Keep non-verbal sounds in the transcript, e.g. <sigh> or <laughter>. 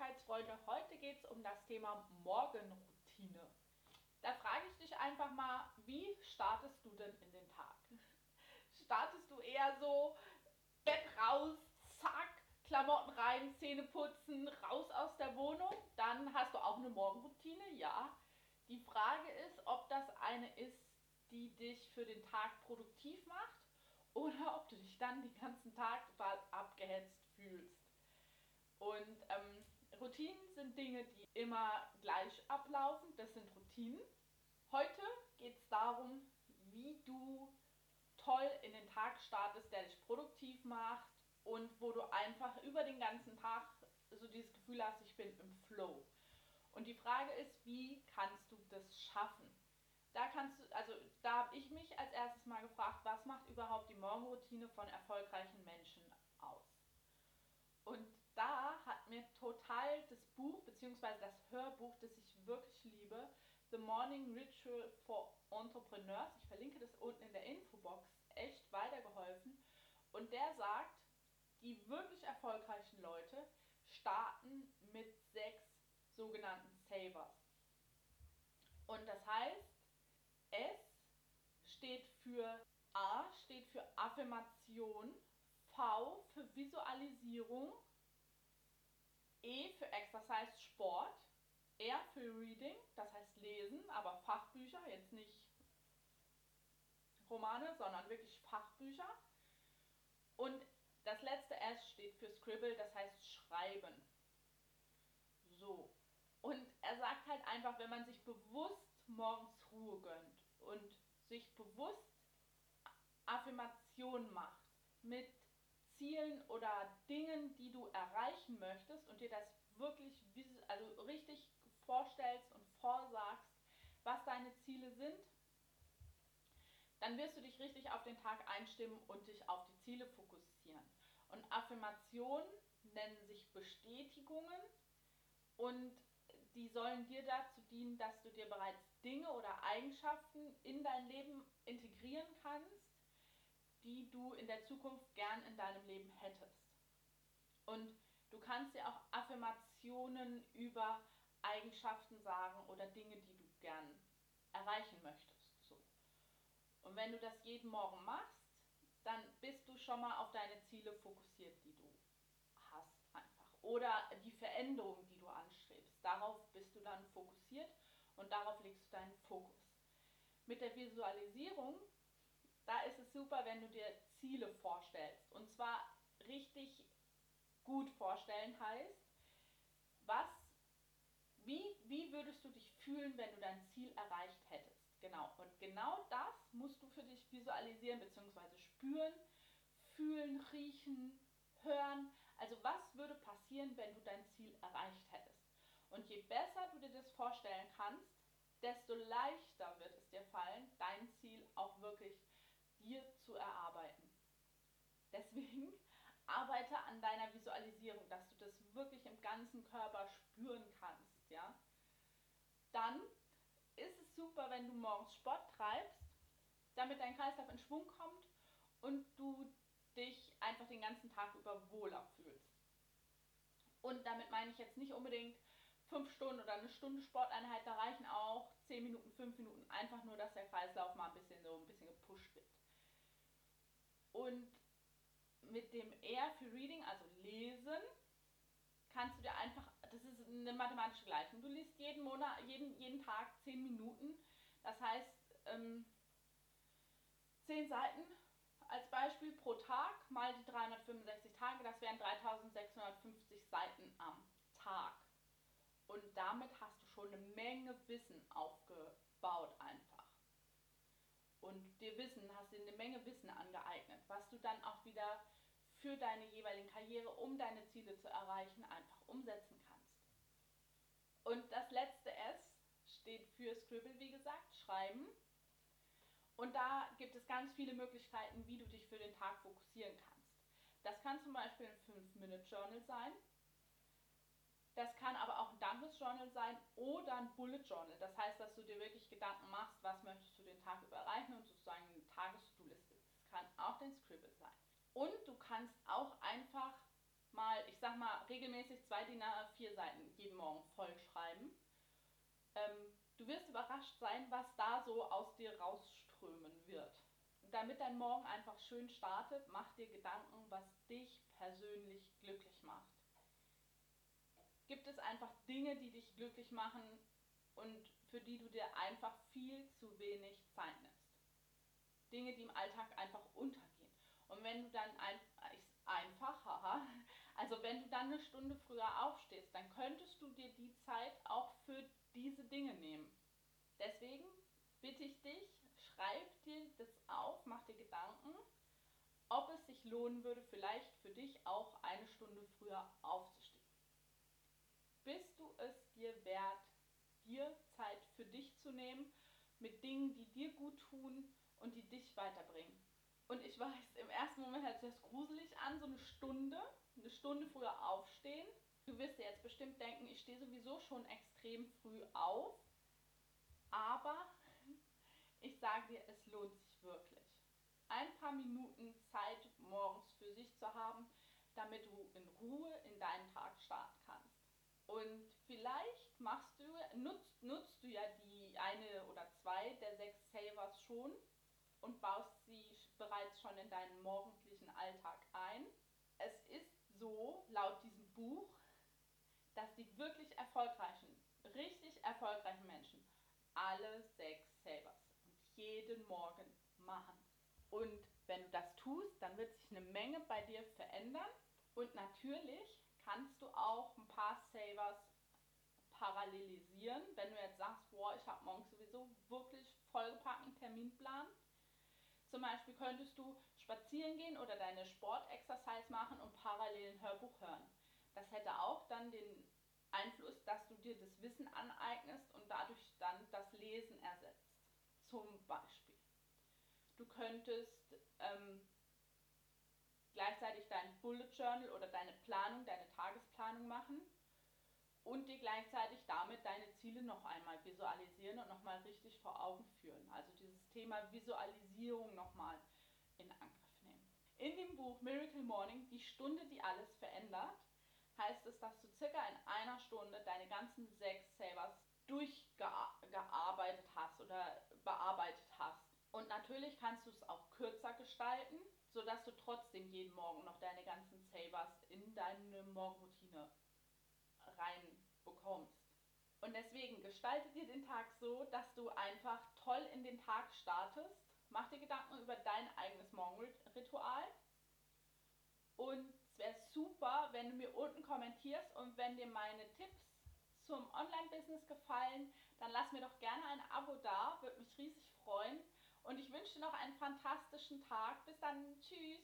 Dankbarkeitsfreunde. Heute geht es um das Thema Morgenroutine. Da frage ich dich einfach mal, wie startest du denn in den Tag? Startest du eher so, Bett raus, zack, Klamotten rein, Zähne putzen, raus aus der Wohnung? Dann hast du auch eine Morgenroutine, ja. Die Frage ist, ob das eine ist, die dich für den Tag produktiv macht oder ob du dich dann den ganzen Tag total abgehetzt fühlst. Und ähm, Routinen sind Dinge, die immer gleich ablaufen. Das sind Routinen. Heute geht es darum, wie du toll in den Tag startest, der dich produktiv macht und wo du einfach über den ganzen Tag so dieses Gefühl hast, ich bin im Flow. Und die Frage ist, wie kannst du das schaffen? Da kannst du, also da habe ich mich als erstes mal gefragt, was macht überhaupt die Morgenroutine von erfolgreichen Menschen aus? Und da hat total das Buch bzw. das Hörbuch, das ich wirklich liebe, The Morning Ritual for Entrepreneurs, ich verlinke das unten in der Infobox, echt weitergeholfen. Und der sagt, die wirklich erfolgreichen Leute starten mit sechs sogenannten Savers. Und das heißt, S steht für A steht für Affirmation, V für Visualisierung, Exercise Sport, R für Reading, das heißt Lesen, aber Fachbücher, jetzt nicht Romane, sondern wirklich Fachbücher. Und das letzte S steht für Scribble, das heißt Schreiben. So. Und er sagt halt einfach, wenn man sich bewusst morgens Ruhe gönnt und sich bewusst Affirmationen macht mit Zielen oder Dingen, die du erreichen möchtest und dir das wirklich also richtig vorstellst und vorsagst, was deine Ziele sind, dann wirst du dich richtig auf den Tag einstimmen und dich auf die Ziele fokussieren. Und Affirmationen nennen sich Bestätigungen und die sollen dir dazu dienen, dass du dir bereits Dinge oder Eigenschaften in dein Leben integrieren kannst, die du in der Zukunft gern in deinem Leben hättest. Und du kannst dir auch Affirmationen über Eigenschaften sagen oder Dinge, die du gern erreichen möchtest. So. Und wenn du das jeden Morgen machst, dann bist du schon mal auf deine Ziele fokussiert, die du hast einfach. Oder die Veränderung, die du anstrebst. Darauf bist du dann fokussiert und darauf legst du deinen Fokus. Mit der Visualisierung, da ist es super, wenn du dir Ziele vorstellst. Und zwar richtig gut vorstellen heißt, was, wie, wie würdest du dich fühlen, wenn du dein Ziel erreicht hättest? Genau. Und genau das musst du für dich visualisieren bzw. spüren, fühlen, riechen, hören. Also was würde passieren, wenn du dein Ziel erreicht hättest? Und je besser du dir das vorstellen kannst, desto leichter wird es dir fallen, dein Ziel auch wirklich dir zu erarbeiten. Deswegen an deiner Visualisierung, dass du das wirklich im ganzen Körper spüren kannst, ja? Dann ist es super, wenn du morgens Sport treibst, damit dein Kreislauf in Schwung kommt und du dich einfach den ganzen Tag über wohler fühlst. Und damit meine ich jetzt nicht unbedingt fünf Stunden oder eine Stunde Sporteinheit, da reichen auch zehn Minuten, fünf Minuten, einfach nur, dass der Kreislauf mal ein bisschen so ein bisschen gepusht wird. Und mit dem R für Reading, also Lesen, kannst du dir einfach, das ist eine mathematische Gleichung. Du liest jeden Monat, jeden, jeden Tag zehn Minuten. Das heißt, ähm, 10 Seiten als Beispiel pro Tag mal die 365 Tage, das wären 3650 Seiten am Tag. Und damit hast du schon eine Menge Wissen aufgebaut einfach. Und dir Wissen, hast dir eine Menge Wissen angeeignet, was du dann auch wieder für deine jeweiligen Karriere, um deine Ziele zu erreichen, einfach umsetzen kannst. Und das letzte S steht für Scribble, wie gesagt, schreiben. Und da gibt es ganz viele Möglichkeiten, wie du dich für den Tag fokussieren kannst. Das kann zum Beispiel ein 5-Minute-Journal sein, das kann aber auch ein Dankesjournal sein oder ein Bullet Journal. Das heißt, dass du dir wirklich Gedanken machst, was möchtest du den Tag über erreichen und sozusagen eine Tages-To-Liste. Das kann auch dein Scribble sein. Und du kannst auch einfach mal, ich sag mal, regelmäßig zwei DIN A4 Seiten jeden Morgen vollschreiben. Ähm, du wirst überrascht sein, was da so aus dir rausströmen wird. Damit dein Morgen einfach schön startet, mach dir Gedanken, was dich persönlich glücklich macht. Gibt es einfach Dinge, die dich glücklich machen und für die du dir einfach viel zu wenig Zeit nimmst? Dinge, die im Alltag einfach untergehen. Und wenn du dann ein, einfach, haha, also wenn du dann eine Stunde früher aufstehst, dann könntest du dir die Zeit auch für diese Dinge nehmen. Deswegen bitte ich dich, schreib dir das auf, mach dir Gedanken, ob es sich lohnen würde, vielleicht für dich auch eine Stunde früher aufzustehen. Bist du es dir wert, dir Zeit für dich zu nehmen mit Dingen, die dir gut tun und die dich weiterbringen? Und ich weiß, im ersten Moment hört sich das gruselig an, so eine Stunde, eine Stunde früher aufstehen. Du wirst dir jetzt bestimmt denken, ich stehe sowieso schon extrem früh auf. Aber <laughs> ich sage dir, es lohnt sich wirklich. Ein paar Minuten Zeit morgens für sich zu haben, damit du in Ruhe in deinen Tag starten kannst. Und vielleicht machst du, nutzt, nutzt du ja die eine oder zwei der sechs Savers schon schon in deinen morgendlichen Alltag ein. Es ist so, laut diesem Buch, dass die wirklich erfolgreichen, richtig erfolgreichen Menschen alle sechs Savers jeden Morgen machen. Und wenn du das tust, dann wird sich eine Menge bei dir verändern. Und natürlich kannst du auch ein paar Savers parallelisieren. Wenn du jetzt sagst, boah, ich habe morgens sowieso wirklich vollgepackten Terminplan, zum Beispiel könntest du spazieren gehen oder deine Sportexercise machen und parallel ein Hörbuch hören. Das hätte auch dann den Einfluss, dass du dir das Wissen aneignest und dadurch dann das Lesen ersetzt. Zum Beispiel. Du könntest ähm, gleichzeitig dein Bullet Journal oder deine Planung, deine Tagesplanung machen und dir gleichzeitig damit deine Ziele noch einmal visualisieren und nochmal richtig vor Augen führen. Also dieses Thema Visualisierung nochmal in Angriff nehmen. In dem Buch Miracle Morning, die Stunde, die alles verändert, heißt es, dass du circa in einer Stunde deine ganzen sechs Savers durchgearbeitet hast oder bearbeitet hast. Und natürlich kannst du es auch kürzer gestalten, sodass du trotzdem jeden Morgen noch deine ganzen Savers in deine Morgenroutine reinbekommst. Und deswegen gestalte dir den Tag so, dass du einfach toll in den Tag startest. Mach dir Gedanken über dein eigenes Morgenritual. Und es wäre super, wenn du mir unten kommentierst und wenn dir meine Tipps zum Online-Business gefallen, dann lass mir doch gerne ein Abo da, würde mich riesig freuen. Und ich wünsche dir noch einen fantastischen Tag. Bis dann, tschüss.